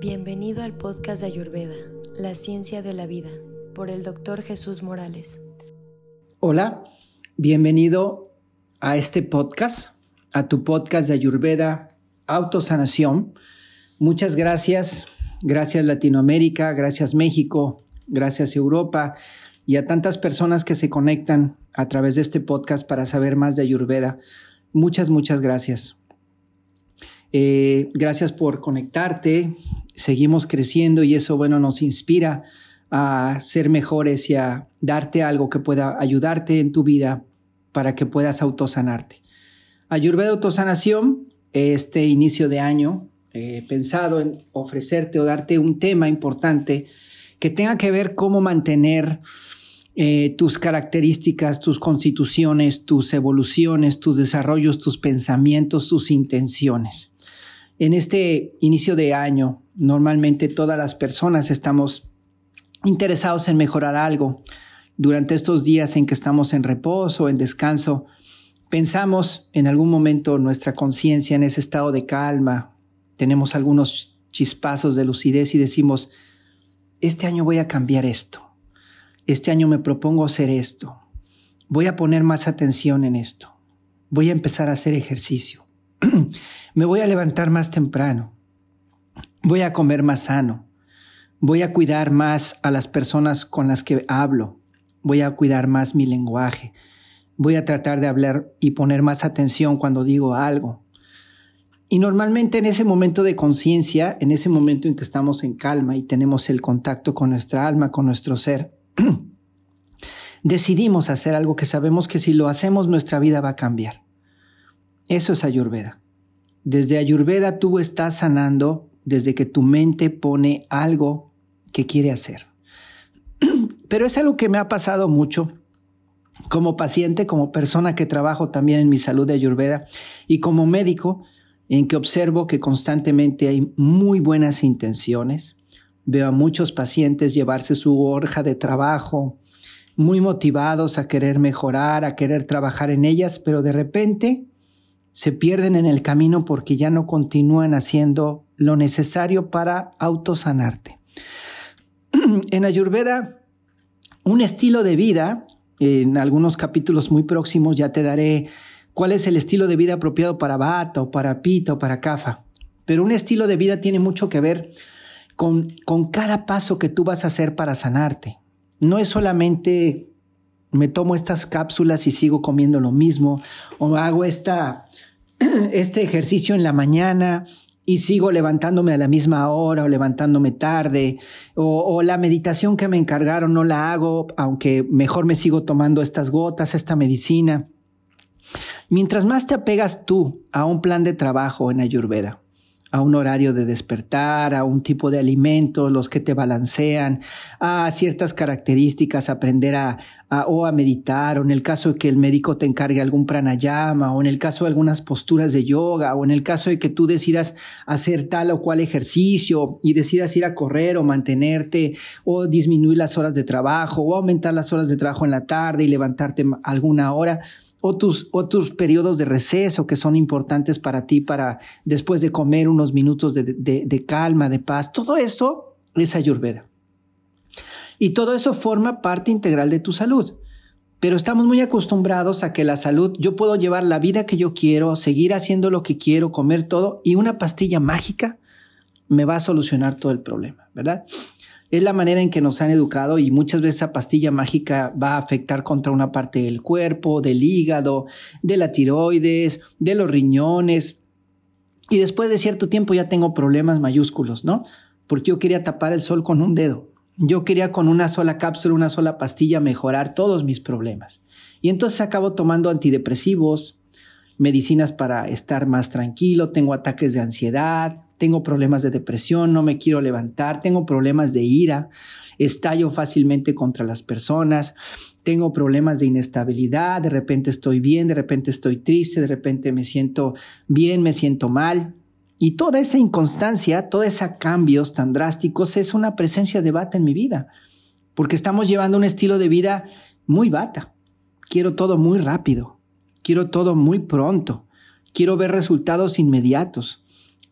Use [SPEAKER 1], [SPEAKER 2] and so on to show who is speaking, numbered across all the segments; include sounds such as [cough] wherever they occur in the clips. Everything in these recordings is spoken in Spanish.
[SPEAKER 1] Bienvenido al podcast de Ayurveda, La Ciencia de la Vida, por el doctor Jesús Morales.
[SPEAKER 2] Hola, bienvenido a este podcast, a tu podcast de Ayurveda, Autosanación. Muchas gracias, gracias Latinoamérica, gracias México, gracias Europa y a tantas personas que se conectan a través de este podcast para saber más de Ayurveda. Muchas, muchas gracias. Eh, gracias por conectarte, seguimos creciendo y eso, bueno, nos inspira a ser mejores y a darte algo que pueda ayudarte en tu vida para que puedas autosanarte. Ayurveda Autosanación, este inicio de año, he pensado en ofrecerte o darte un tema importante que tenga que ver cómo mantener eh, tus características, tus constituciones, tus evoluciones, tus desarrollos, tus pensamientos, tus intenciones. En este inicio de año, normalmente todas las personas estamos interesados en mejorar algo. Durante estos días en que estamos en reposo, en descanso, pensamos en algún momento nuestra conciencia en ese estado de calma, tenemos algunos chispazos de lucidez y decimos, este año voy a cambiar esto, este año me propongo hacer esto, voy a poner más atención en esto, voy a empezar a hacer ejercicio, [clears throat] me voy a levantar más temprano, voy a comer más sano, voy a cuidar más a las personas con las que hablo, voy a cuidar más mi lenguaje, voy a tratar de hablar y poner más atención cuando digo algo. Y normalmente en ese momento de conciencia, en ese momento en que estamos en calma y tenemos el contacto con nuestra alma, con nuestro ser, [clears throat] decidimos hacer algo que sabemos que si lo hacemos nuestra vida va a cambiar. Eso es Ayurveda. Desde Ayurveda tú estás sanando desde que tu mente pone algo que quiere hacer. [clears throat] Pero es algo que me ha pasado mucho como paciente, como persona que trabajo también en mi salud de Ayurveda y como médico en que observo que constantemente hay muy buenas intenciones. Veo a muchos pacientes llevarse su hoja de trabajo muy motivados a querer mejorar, a querer trabajar en ellas, pero de repente se pierden en el camino porque ya no continúan haciendo lo necesario para autosanarte. [clears throat] en Ayurveda, un estilo de vida, en algunos capítulos muy próximos ya te daré cuál es el estilo de vida apropiado para Bata o para Pita o para Kafa. Pero un estilo de vida tiene mucho que ver con, con cada paso que tú vas a hacer para sanarte. No es solamente me tomo estas cápsulas y sigo comiendo lo mismo o hago esta [clears throat] este ejercicio en la mañana y sigo levantándome a la misma hora o levantándome tarde, o, la meditación que me encargaron no la hago, aunque mejor me sigo tomando estas gotas, esta medicina. Mientras más te apegas tú a un plan de trabajo en Ayurveda, a un horario de despertar, a un tipo de alimentos, los que te balancean, a ciertas características, aprender a, o a meditar, o en el caso de que el médico te encargue algún pranayama, o en el caso de algunas posturas de yoga, o en el caso de que tú decidas hacer tal o cual ejercicio y decidas ir a correr o mantenerte, o disminuir las horas de trabajo, o aumentar las horas de trabajo en la tarde y levantarte alguna hora o tus, periodos de receso que son importantes para ti, para después de comer unos minutos de, de, calma, de paz. Todo eso es ayurveda. Y todo eso forma parte integral de tu salud. Pero estamos muy acostumbrados a que la salud, yo puedo llevar la vida que yo quiero, seguir haciendo lo que quiero, comer todo, y una pastilla mágica me va a solucionar todo el problema, ¿verdad? Es la manera en que nos han educado y muchas veces esa pastilla mágica va a afectar contra una parte del cuerpo, del hígado, de la tiroides, de los riñones. Y después de cierto tiempo ya tengo problemas mayúsculos, ¿no? Porque yo quería tapar el sol con un dedo. Yo quería con una sola cápsula, una sola pastilla mejorar todos mis problemas. Y entonces acabo tomando antidepresivos, medicinas para estar más tranquilo, tengo ataques de ansiedad, tengo problemas de depresión, no me quiero levantar, tengo problemas de ira, estallo fácilmente contra las personas, tengo problemas de inestabilidad, de repente estoy bien, de repente estoy triste, de repente me siento bien, me siento mal. Y toda esa inconstancia, todos esos cambios tan drásticos es una presencia de bata en mi vida, porque estamos llevando un estilo de vida muy bata. Quiero todo muy rápido, quiero todo muy pronto, quiero ver resultados inmediatos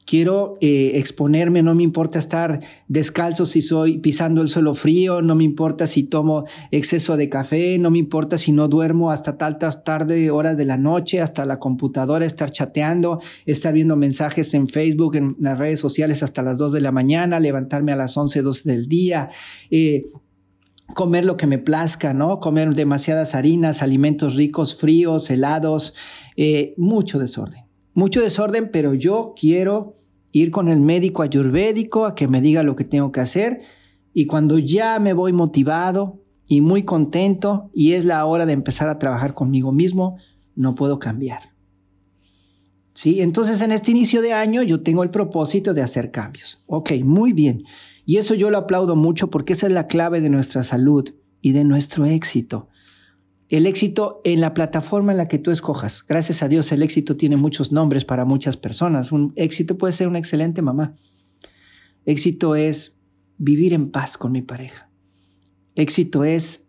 [SPEAKER 2] quiero eh, exponerme, no me importa estar descalzo si soy pisando el suelo frío, no me importa si tomo exceso de café, no me importa si no duermo hasta tantas tarde horas de la noche, hasta la computadora, estar chateando, estar viendo mensajes en Facebook, en las redes sociales hasta las 2 de la mañana, levantarme a las 11, 12 del día. Eh, comer lo que me plazca, ¿no? Comer demasiadas harinas, alimentos ricos, fríos, helados, eh, mucho desorden. Mucho desorden, pero yo quiero ir con el médico ayurvédico a que me diga lo que tengo que hacer y cuando ya me voy motivado y muy contento y es la hora de empezar a trabajar conmigo mismo, no puedo cambiar. ¿Sí? Entonces en este inicio de año yo tengo el propósito de hacer cambios. Ok, muy bien. Y eso yo lo aplaudo mucho porque esa es la clave de nuestra salud y de nuestro éxito el éxito en la plataforma en la que tú escojas. Gracias a Dios, el éxito tiene muchos nombres para muchas personas. Un éxito puede ser una excelente mamá. Éxito es vivir en paz con mi pareja. Éxito es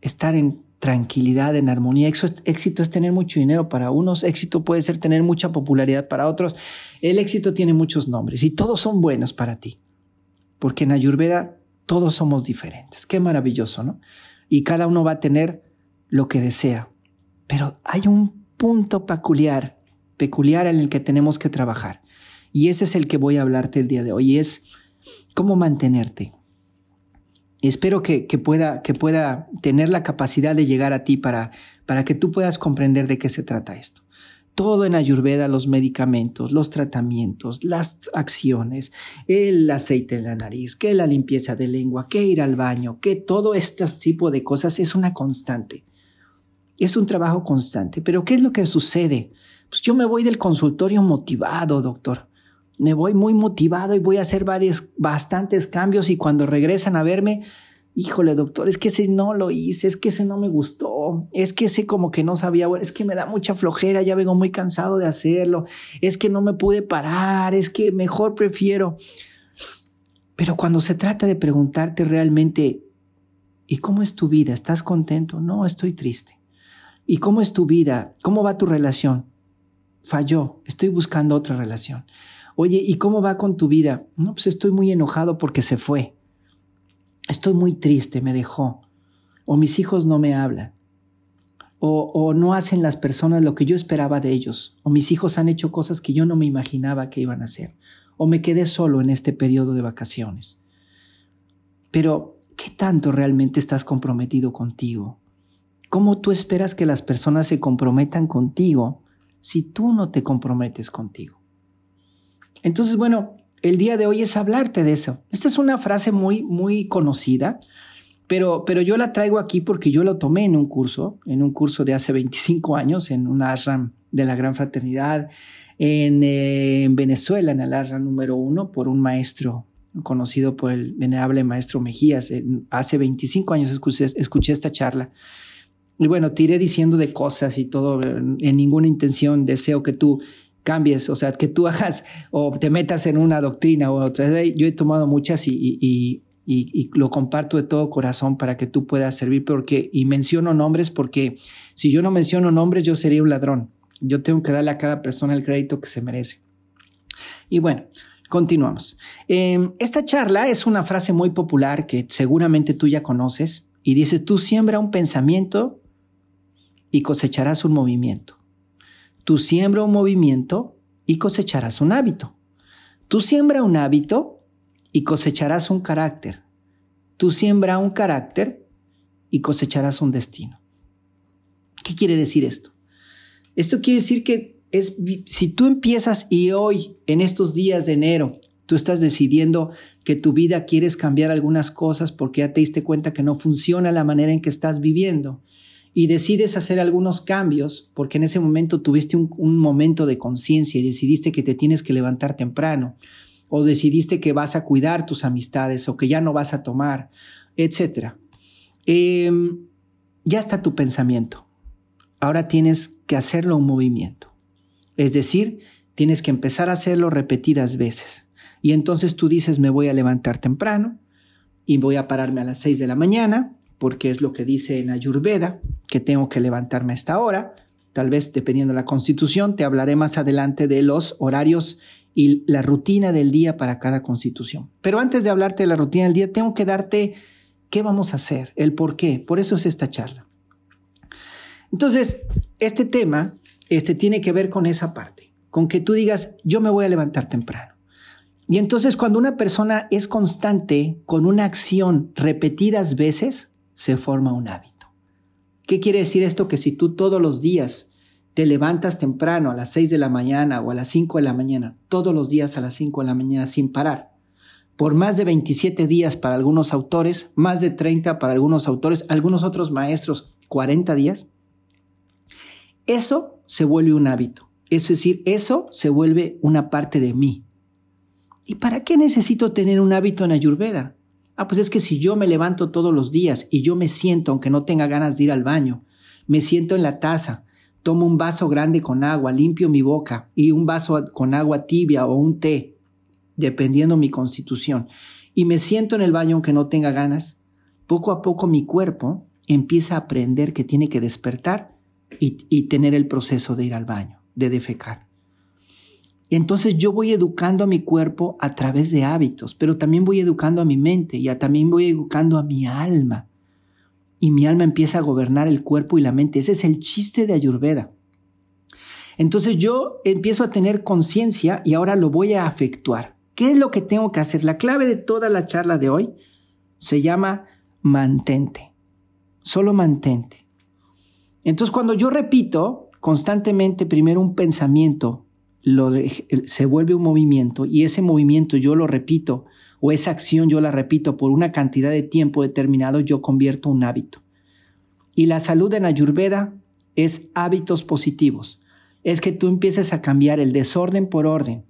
[SPEAKER 2] estar en tranquilidad, en armonía. Éxito es tener mucho dinero para unos. Éxito puede ser tener mucha popularidad para otros. El éxito tiene muchos nombres y todos son buenos para ti. Porque en Ayurveda todos somos diferentes. Qué maravilloso, ¿no? Y cada uno va a tener lo que desea. Pero hay un punto peculiar, peculiar en el que tenemos que trabajar. Y ese es el que voy a hablarte el día de hoy. es cómo mantenerte. Espero que, pueda, que pueda tener la capacidad de llegar a ti para, para que tú puedas comprender de qué se trata esto. Todo en Ayurveda, los medicamentos, los tratamientos, las acciones, el aceite en la nariz, que la limpieza de lengua, que ir al baño, que todo este tipo de cosas es una constante. Es un trabajo constante. Pero ¿qué es lo que sucede? Pues yo me voy del consultorio motivado, doctor. Me voy muy motivado y voy a hacer varios, bastantes cambios y cuando regresan a verme, híjole, doctor, es que ese no lo hice, es que ese no me gustó, es que ese como que no sabía, bueno, es que me da mucha flojera, ya vengo muy cansado de hacerlo, es que no me pude parar, es que mejor prefiero. Pero cuando se trata de preguntarte realmente, ¿y cómo es tu vida? ¿Estás contento? No, estoy triste. ¿Y cómo es tu vida? ¿Cómo va tu relación? Falló, estoy buscando otra relación. Oye, ¿y cómo va con tu vida? No, pues estoy muy enojado porque se fue. Estoy muy triste, me dejó. O mis hijos no me hablan. O, no hacen las personas lo que yo esperaba de ellos. O mis hijos han hecho cosas que yo no me imaginaba que iban a hacer. O me quedé solo en este periodo de vacaciones. Pero, ¿qué tanto realmente estás comprometido contigo? ¿Cómo tú esperas que las personas se comprometan contigo si tú no te comprometes contigo? Entonces, bueno, el día de hoy es hablarte de eso. Esta es una frase muy, muy conocida, pero, pero yo la traigo aquí porque yo lo tomé en un curso, en un curso de hace 25 años, en un ashram de la Gran Fraternidad, en, eh, Venezuela, en el ashram número uno, por un maestro conocido por el venerable maestro Mejías. hace 25 años escuché esta charla. Y bueno, te iré diciendo de cosas y todo, en ninguna intención deseo que tú cambies, o sea, que tú [laughs] hagas o te metas en una doctrina o otra. Yo he tomado muchas y, y, y, lo comparto de todo corazón para que tú puedas servir, porque, y menciono nombres porque si yo no menciono nombres, yo sería un ladrón. Yo tengo que darle a cada persona el crédito que se merece. Y bueno, continuamos. Em, esta charla es una frase muy popular que seguramente tú ya conoces y dice, tú siembra un pensamiento y cosecharás un movimiento. Tú siembra un movimiento y cosecharás un hábito. Tú siembra un hábito y cosecharás un carácter. Tú siembra un carácter y cosecharás un destino. ¿Qué quiere decir esto? Esto quiere decir que es, si tú empiezas y hoy, en estos días de enero, tú estás decidiendo que tu vida quieres cambiar algunas cosas porque ya te diste cuenta que no funciona la manera en que estás viviendo, y decides hacer algunos cambios porque en ese momento tuviste un, momento de conciencia y decidiste que te tienes que levantar temprano o decidiste que vas a cuidar tus amistades o que ya no vas a tomar, etc. Em, ya está tu pensamiento. Ahora tienes que hacerlo un movimiento. Es decir, tienes que empezar a hacerlo repetidas veces. Y entonces tú dices, me voy a levantar temprano y voy a pararme a las 6 de la mañana porque es lo que dice en Ayurveda, que tengo que levantarme a esta hora. Tal vez, dependiendo de la constitución, te hablaré más adelante de los horarios y la rutina del día para cada constitución. Pero antes de hablarte de la rutina del día, tengo que darte qué vamos a hacer, el por qué. Por eso es esta charla. Entonces, este tema este, tiene que ver con esa parte, con que tú digas, yo me voy a levantar temprano. Y entonces cuando una persona es constante con una acción repetidas veces, se forma un hábito. ¿Qué quiere decir esto? Que si tú todos los días te levantas temprano a las 6 de la mañana o a las 5 de la mañana, todos los días a las 5 de la mañana sin parar, por más de 27 días para algunos autores, más de 30 para algunos autores, algunos otros maestros 40 días, eso se vuelve un hábito. Es decir, eso se vuelve una parte de mí. ¿Y para qué necesito tener un hábito en Ayurveda? Ah, pues es que si yo me levanto todos los días y yo me siento, aunque no tenga ganas de ir al baño, me siento en la taza, tomo un vaso grande con agua, limpio mi boca y un vaso con agua tibia o un té, dependiendo mi constitución, y me siento en el baño aunque no tenga ganas, poco a poco mi cuerpo empieza a aprender que tiene que despertar y, y tener el proceso de ir al baño, de defecar. Entonces yo voy educando a mi cuerpo a través de hábitos, pero también voy educando a mi mente y también voy educando a mi alma. Y mi alma empieza a gobernar el cuerpo y la mente. Ese es el chiste de Ayurveda. Entonces yo empiezo a tener conciencia y ahora lo voy a afectuar. ¿Qué es lo que tengo que hacer? La clave de toda la charla de hoy se llama mantente. Solo mantente. Entonces cuando yo repito constantemente primero un pensamiento se vuelve un movimiento y ese movimiento yo lo repito o esa acción yo la repito por una cantidad de tiempo determinado, yo convierto un hábito. Y la salud en Ayurveda es hábitos positivos. Es que tú empieces a cambiar el desorden por orden,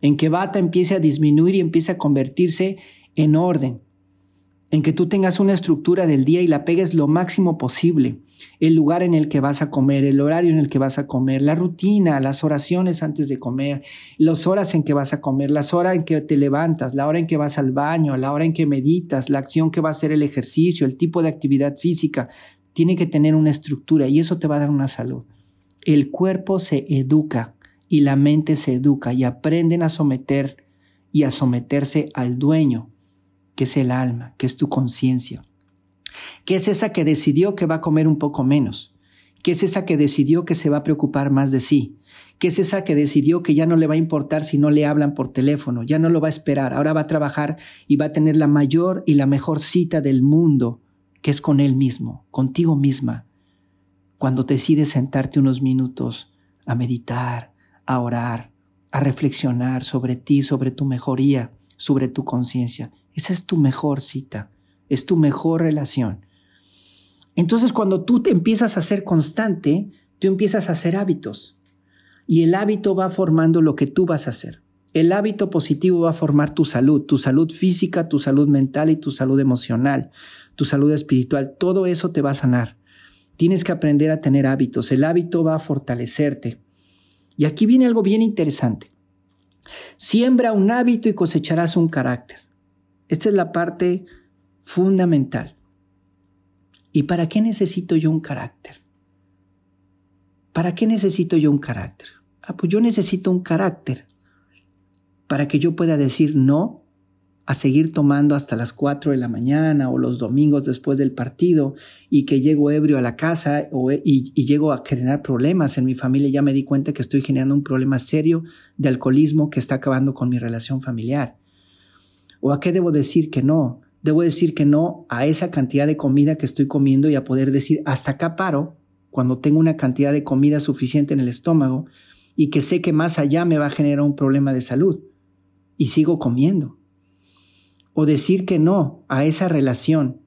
[SPEAKER 2] en que bata empiece a disminuir y empiece a convertirse en orden en que tú tengas una estructura del día y la pegues lo máximo posible. El lugar en el que vas a comer, el horario en el que vas a comer, la rutina, las oraciones antes de comer, las horas en que vas a comer, las horas en que te levantas, la hora en que vas al baño, la hora en que meditas, la acción que va a hacer el ejercicio, el tipo de actividad física. Tiene que tener una estructura y eso te va a dar una salud. El cuerpo se educa y la mente se educa y aprenden a someter y a someterse al dueño que es el alma, que es tu conciencia, que es esa que decidió que va a comer un poco menos, que es esa que decidió que se va a preocupar más de sí, que es esa que decidió que ya no le va a importar si no le hablan por teléfono, ya no lo va a esperar, ahora va a trabajar y va a tener la mayor y la mejor cita del mundo, que es con él mismo, contigo misma, cuando decides sentarte unos minutos a meditar, a orar, a reflexionar sobre ti, sobre tu mejoría, sobre tu conciencia. Esa es tu mejor cita, es tu mejor relación. Entonces cuando tú te empiezas a ser constante, tú empiezas a hacer hábitos y el hábito va formando lo que tú vas a hacer. El hábito positivo va a formar tu salud, tu salud física, tu salud mental y tu salud emocional, tu salud espiritual. Todo eso te va a sanar. Tienes que aprender a tener hábitos. El hábito va a fortalecerte. Y aquí viene algo bien interesante. Siembra un hábito y cosecharás un carácter. Esta es la parte fundamental. ¿Y para qué necesito yo un carácter? ¿Para qué necesito yo un carácter? Ah, pues yo necesito un carácter para que yo pueda decir no a seguir tomando hasta las 4 de la mañana o los domingos después del partido y que llego ebrio a la casa y, y, llego a generar problemas en mi familia. Ya me di cuenta que estoy generando un problema serio de alcoholismo que está acabando con mi relación familiar. ¿O a qué debo decir que no? Debo decir que no a esa cantidad de comida que estoy comiendo y a poder decir hasta acá paro cuando tengo una cantidad de comida suficiente en el estómago y que sé que más allá me va a generar un problema de salud y sigo comiendo. O decir que no a esa relación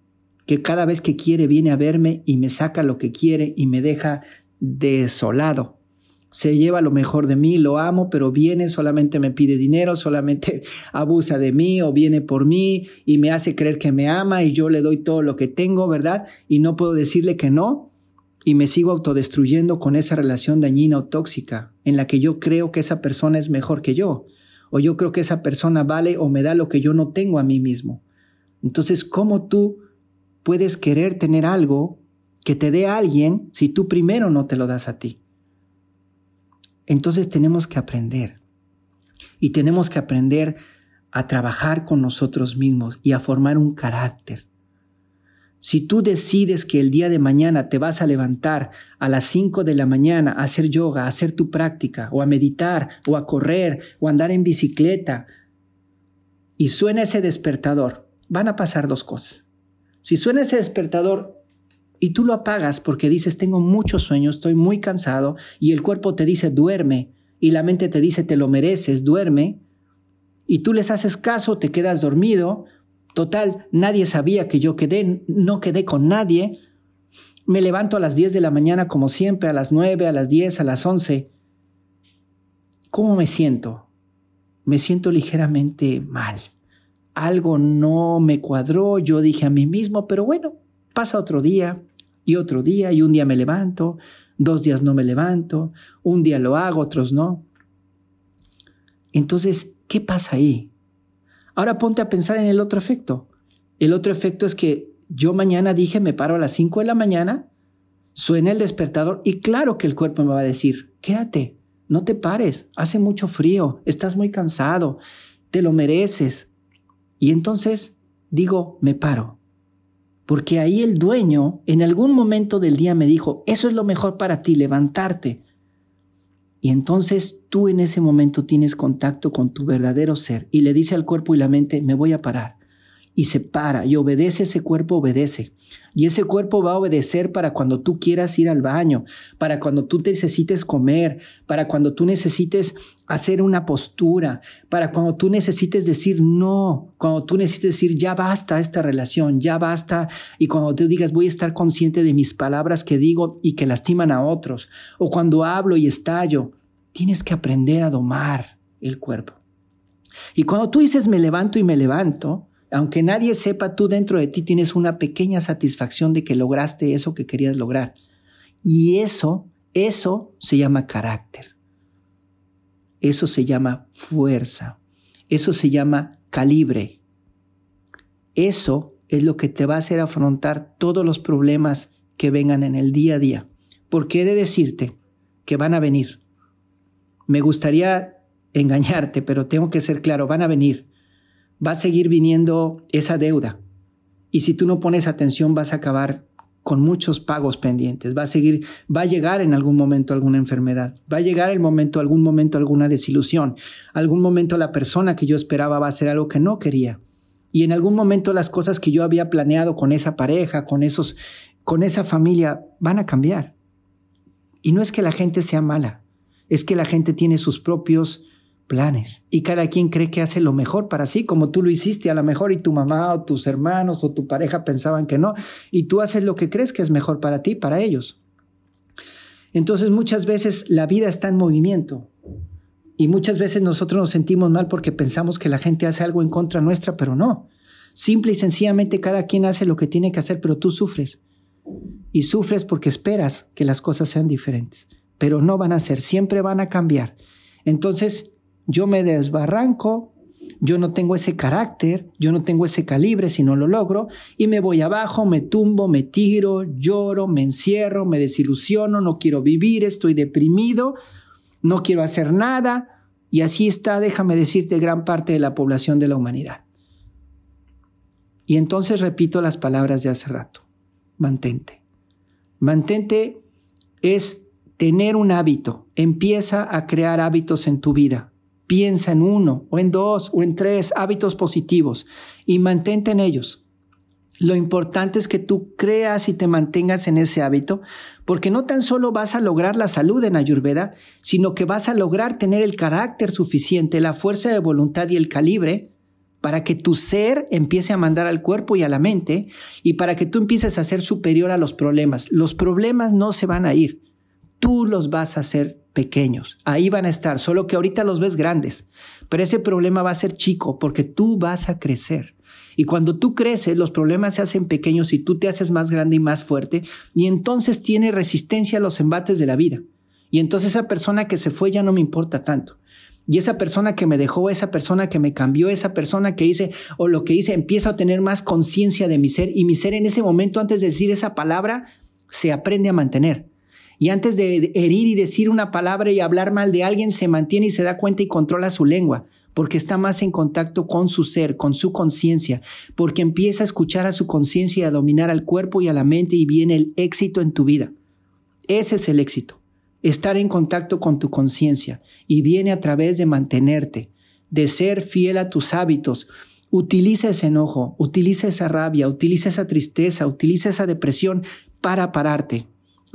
[SPEAKER 2] que cada vez que quiere viene a verme y me saca lo que quiere y me deja desolado se lleva lo mejor de mí, lo amo, pero viene, solamente me pide dinero, solamente [laughs] abusa de mí o viene por mí y me hace creer que me ama y yo le doy todo lo que tengo, ¿verdad? Y no puedo decirle que no y me sigo autodestruyendo con esa relación dañina o tóxica en la que yo creo que esa persona es mejor que yo o yo creo que esa persona vale o me da lo que yo no tengo a mí mismo. Entonces, ¿cómo tú puedes querer tener algo que te dé a alguien si tú primero no te lo das a ti? Entonces tenemos que aprender Y tenemos que aprender a trabajar con nosotros mismos y a formar un carácter. Si tú decides que el día de mañana te vas a levantar a las 5 de la mañana a hacer yoga, a hacer tu práctica, o a meditar, o a correr, o a andar en bicicleta, y suena ese despertador, van a pasar dos cosas. Si suena ese despertador y tú lo apagas porque dices, tengo muchos sueños, estoy muy cansado, y el cuerpo te dice, duerme, y la mente te dice, te lo mereces, duerme, y tú les haces caso, te quedas dormido, total, nadie sabía que yo quedé, no quedé con nadie, me levanto a las 10 de la mañana como siempre, a las 9, a las 10, a las 11. ¿Cómo me siento? Me siento ligeramente mal. Algo no me cuadró, yo dije a mí mismo, pero bueno, pasa otro día y otro día y un día me levanto, dos días no me levanto, un día lo hago, otros no. Entonces, ¿Qué pasa ahí? Ahora ponte a pensar en el otro efecto. El otro efecto es que yo mañana dije me paro a las 5 de la mañana, suena el despertador y claro que el cuerpo me va a decir, quédate, no te pares, hace mucho frío, estás muy cansado, te lo mereces. Y entonces digo, me paro. Porque ahí el dueño en algún momento del día me dijo, eso es lo mejor para ti, levantarte. Y entonces tú en ese momento tienes contacto con tu verdadero ser y le dice al cuerpo y la mente, me voy a parar. Y se para y obedece, ese cuerpo obedece. Y ese cuerpo va a obedecer para cuando tú quieras ir al baño, para cuando tú necesites comer, para cuando tú necesites hacer una postura, para cuando tú necesites decir no, cuando tú necesites decir ya basta esta relación, ya basta, y cuando tú digas voy a estar consciente de mis palabras que digo y que lastiman a otros, o cuando hablo y estallo, tienes que aprender a domar el cuerpo. Y cuando tú dices me levanto y me levanto, aunque nadie sepa, tú dentro de ti tienes una pequeña satisfacción de que lograste eso que querías lograr. Y eso, eso se llama carácter. Eso se llama fuerza. Eso se llama calibre. Eso es lo que te va a hacer afrontar todos los problemas que vengan en el día a día. Porque he de decirte que van a venir. Me gustaría engañarte, pero tengo que ser claro, van a venir va a seguir viniendo esa deuda. Y si tú no pones atención vas a acabar con muchos pagos pendientes. Va a seguir, va a llegar en algún momento alguna enfermedad. Va a llegar el momento, algún momento alguna desilusión. Algún momento la persona que yo esperaba va a hacer algo que no quería. Y en algún momento las cosas que yo había planeado con esa pareja, con esos, con esa familia, van a cambiar. Y no es que la gente sea mala, es que la gente tiene sus propios planes y cada quien cree que hace lo mejor para sí, como tú lo hiciste a lo mejor y tu mamá o tus hermanos o tu pareja pensaban que no, y tú haces lo que crees que es mejor para ti, para ellos. Entonces muchas veces la vida está en movimiento y muchas veces nosotros nos sentimos mal porque pensamos que la gente hace algo en contra nuestra, pero no. Simple y sencillamente cada quien hace lo que tiene que hacer, pero tú sufres. Y sufres porque esperas que las cosas sean diferentes, pero no van a ser, siempre van a cambiar. Entonces, yo me desbarranco, yo no tengo ese carácter, yo no tengo ese calibre si no lo logro, y me voy abajo, me tumbo, me tiro, lloro, me encierro, me desilusiono, no quiero vivir, estoy deprimido, no quiero hacer nada, y así está, déjame decirte, gran parte de la población de la humanidad. Y entonces repito las palabras de hace rato, mantente. Mantente es tener un hábito, empieza a crear hábitos en tu vida. Piensa en uno o en dos o en tres hábitos positivos y mantente en ellos. Lo importante es que tú creas y te mantengas en ese hábito, porque no tan solo vas a lograr la salud en Ayurveda, sino que vas a lograr tener el carácter suficiente, la fuerza de voluntad y el calibre para que tu ser empiece a mandar al cuerpo y a la mente y para que tú empieces a ser superior a los problemas. Los problemas no se van a ir, tú los vas a hacer pequeños. Ahí van a estar, solo que ahorita los ves grandes. Pero ese problema va a ser chico porque tú vas a crecer. Y cuando tú creces, los problemas se hacen pequeños y tú te haces más grande y más fuerte. Y entonces tiene resistencia a los embates de la vida. Y entonces esa persona que se fue ya no me importa tanto. Y esa persona que me dejó, esa persona que me cambió, esa persona que hice o lo que hice, empiezo a tener más conciencia de mi ser. Y mi ser en ese momento, antes de decir esa palabra, se aprende a mantener. Y antes de herir y decir una palabra y hablar mal de alguien, se mantiene y se da cuenta y controla su lengua, porque está más en contacto con su ser, con su conciencia, porque empieza a escuchar a su conciencia y a dominar al cuerpo y a la mente y viene el éxito en tu vida. Ese es el éxito, estar en contacto con tu conciencia y viene a través de mantenerte, de ser fiel a tus hábitos, Utiliza ese enojo, utiliza esa rabia, utiliza esa tristeza, utiliza esa depresión para pararte,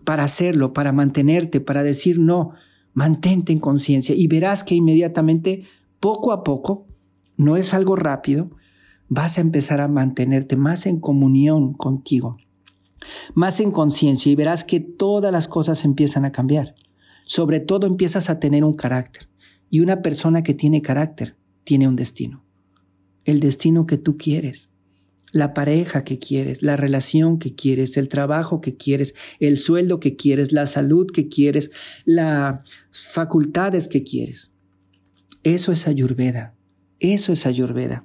[SPEAKER 2] para hacerlo, para mantenerte, para decir no. Mantente en conciencia y verás que inmediatamente, poco a poco, no es algo rápido, vas a empezar a mantenerte más en comunión contigo, más en conciencia y verás que todas las cosas empiezan a cambiar. Sobre todo empiezas a tener un carácter y una persona que tiene carácter tiene un destino el destino que tú quieres, la pareja que quieres, la relación que quieres, el trabajo que quieres, el sueldo que quieres, la salud que quieres, las facultades que quieres. Eso es ayurveda, eso es ayurveda.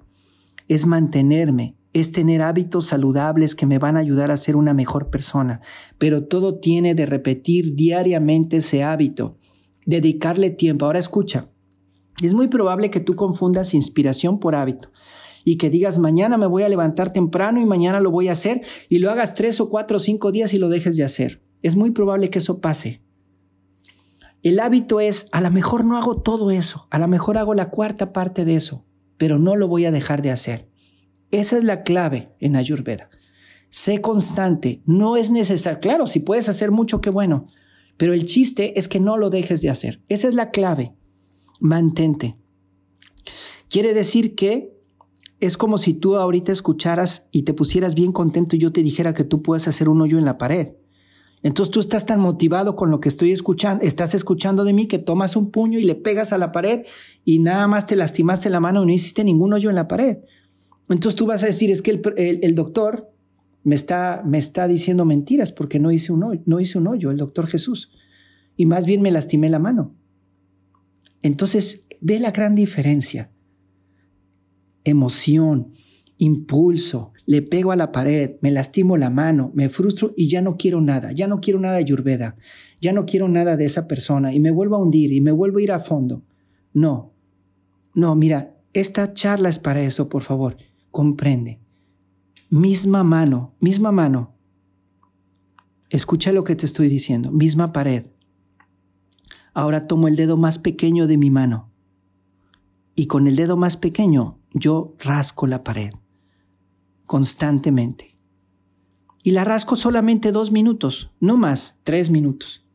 [SPEAKER 2] Es mantenerme, es tener hábitos saludables que me van a ayudar a ser una mejor persona, pero todo tiene de repetir diariamente ese hábito, dedicarle tiempo. Ahora escucha, es muy probable que tú confundas inspiración por hábito y que digas mañana me voy a levantar temprano y mañana lo voy a hacer y lo hagas tres o cuatro o cinco días y lo dejes de hacer. Es muy probable que eso pase. El hábito es, a lo mejor no hago todo eso, a lo mejor hago la cuarta parte de eso, pero no lo voy a dejar de hacer. Esa es la clave en Ayurveda. Sé constante, no es necesario. Claro, si puedes hacer mucho, qué bueno, pero el chiste es que no lo dejes de hacer. Esa es la clave mantente. Quiere decir que es como si tú ahorita escucharas y te pusieras bien contento y yo te dijera que tú puedes hacer un hoyo en la pared. Entonces tú estás tan motivado con lo que estoy escuchando, estás escuchando de mí que tomas un puño y le pegas a la pared y nada más te lastimaste la mano y no hiciste ningún hoyo en la pared. Entonces tú vas a decir, es que el, doctor me está, me está diciendo mentiras porque no hice, un hoyo, no hice un hoyo, el doctor Jesús. Y más bien me lastimé la mano. Entonces, ve la gran diferencia. Emoción, impulso, le pego a la pared, me lastimo la mano, me frustro y ya no quiero nada, ya no quiero nada de Yurveda, ya no quiero nada de esa persona y me vuelvo a hundir y me vuelvo a ir a fondo. No, no, mira, esta charla es para eso, por favor, comprende. Misma mano, misma mano. Escucha lo que te estoy diciendo, misma pared, Ahora tomo el dedo más pequeño de mi mano y con el dedo más pequeño yo rasco la pared constantemente. Y la rasco solamente dos minutos, no más, tres minutos.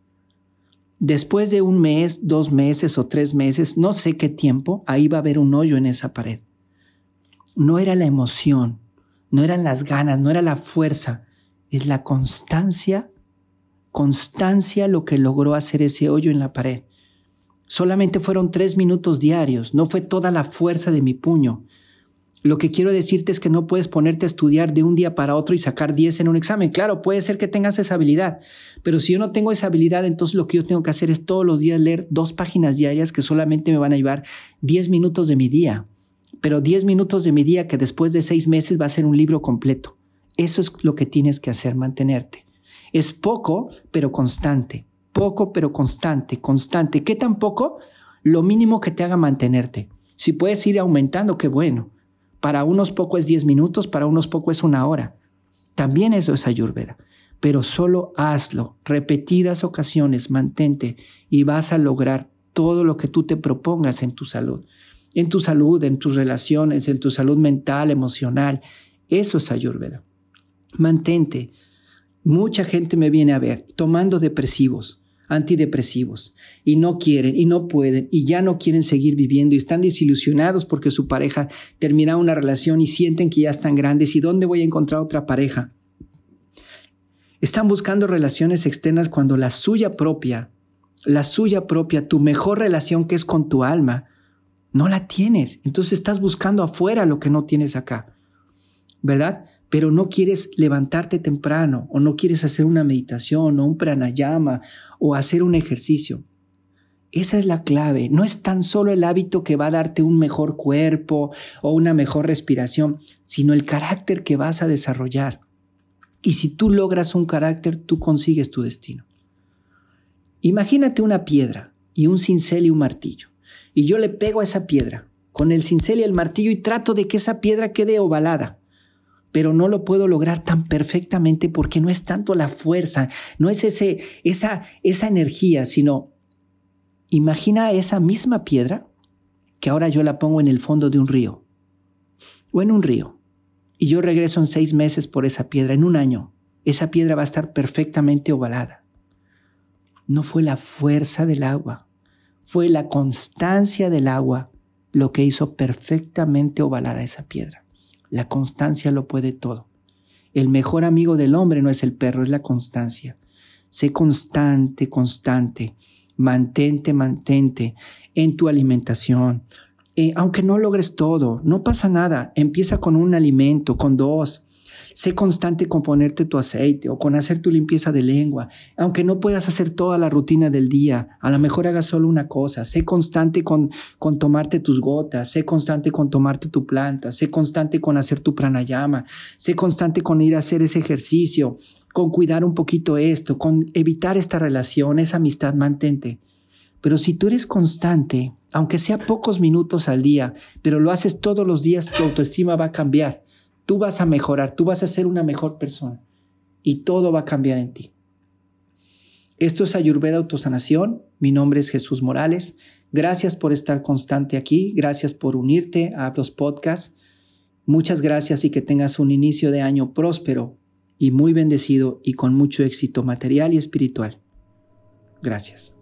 [SPEAKER 2] Después de un mes, dos meses o tres meses, no sé qué tiempo, ahí va a haber un hoyo en esa pared. No era la emoción, no eran las ganas, no era la fuerza, es la constancia constancia lo que logró hacer ese hoyo en la pared. Solamente fueron tres minutos diarios, no fue toda la fuerza de mi puño. Lo que quiero decirte es que no puedes ponerte a estudiar de un día para otro y sacar 10 en un examen. Claro, puede ser que tengas esa habilidad, pero si yo no tengo esa habilidad, entonces lo que yo tengo que hacer es todos los días leer dos páginas diarias que solamente me van a llevar 10 minutos de mi día. Pero 10 minutos de mi día que después de seis meses va a ser un libro completo. Eso es lo que tienes que hacer, mantenerte. Es poco, pero constante. Poco, pero constante, constante. ¿Qué tan poco? Lo mínimo que te haga mantenerte. Si puedes ir aumentando, qué bueno. Para unos poco es 10 minutos, para unos poco es una hora. También eso es ayurveda. Pero solo hazlo, repetidas ocasiones, mantente y vas a lograr todo lo que tú te propongas en tu salud. En tu salud, en tus relaciones, en tu salud mental, emocional. Eso es ayurveda. Mantente, Mucha gente me viene a ver tomando depresivos, antidepresivos, y no quieren y no pueden y ya no quieren seguir viviendo y están desilusionados porque su pareja termina una relación y sienten que ya están grandes y dónde voy a encontrar otra pareja. Están buscando relaciones externas cuando la suya propia, la suya propia, tu mejor relación que es con tu alma, no la tienes. Entonces estás buscando afuera lo que no tienes acá. ¿Verdad? Pero no quieres levantarte temprano o no quieres hacer una meditación o un pranayama o hacer un ejercicio. Esa es la clave. No es tan solo el hábito que va a darte un mejor cuerpo o una mejor respiración, sino el carácter que vas a desarrollar. Y si tú logras un carácter, tú consigues tu destino. Imagínate una piedra y un cincel y un martillo. Y yo le pego a esa piedra con el cincel y el martillo y trato de que esa piedra quede ovalada. Pero no lo puedo lograr tan perfectamente porque no es tanto la fuerza, no es ese, esa, esa energía, sino imagina esa misma piedra que ahora yo la pongo en el fondo de un río o en un río y yo regreso en seis meses por esa piedra, en un año, esa piedra va a estar perfectamente ovalada. No fue la fuerza del agua, fue la constancia del agua lo que hizo perfectamente ovalada esa piedra. La constancia lo puede todo. El mejor amigo del hombre no es el perro, es la constancia. Sé constante, constante. Mantente, mantente en tu alimentación, eh, aunque no logres todo, no pasa nada. Empieza con un alimento, con dos. Sé constante con ponerte tu aceite o con hacer tu limpieza de lengua. Aunque no puedas hacer toda la rutina del día, a lo mejor hagas solo una cosa. Sé constante con, con tomarte tus gotas. Sé constante con tomarte tu planta. Sé constante con hacer tu pranayama. Sé constante con ir a hacer ese ejercicio, con cuidar un poquito esto, con evitar esta relación, esa amistad. Mantente. Pero si tú eres constante, aunque sea pocos minutos al día, pero lo haces todos los días, tu autoestima va a cambiar. Tú vas a mejorar, tú vas a ser una mejor persona y todo va a cambiar en ti. Esto es Ayurveda Autosanación. Mi nombre es Jesús Morales. Gracias por estar constante aquí. Gracias por unirte a los podcasts. Muchas gracias y que tengas un inicio de año próspero y muy bendecido y con mucho éxito material y espiritual. Gracias.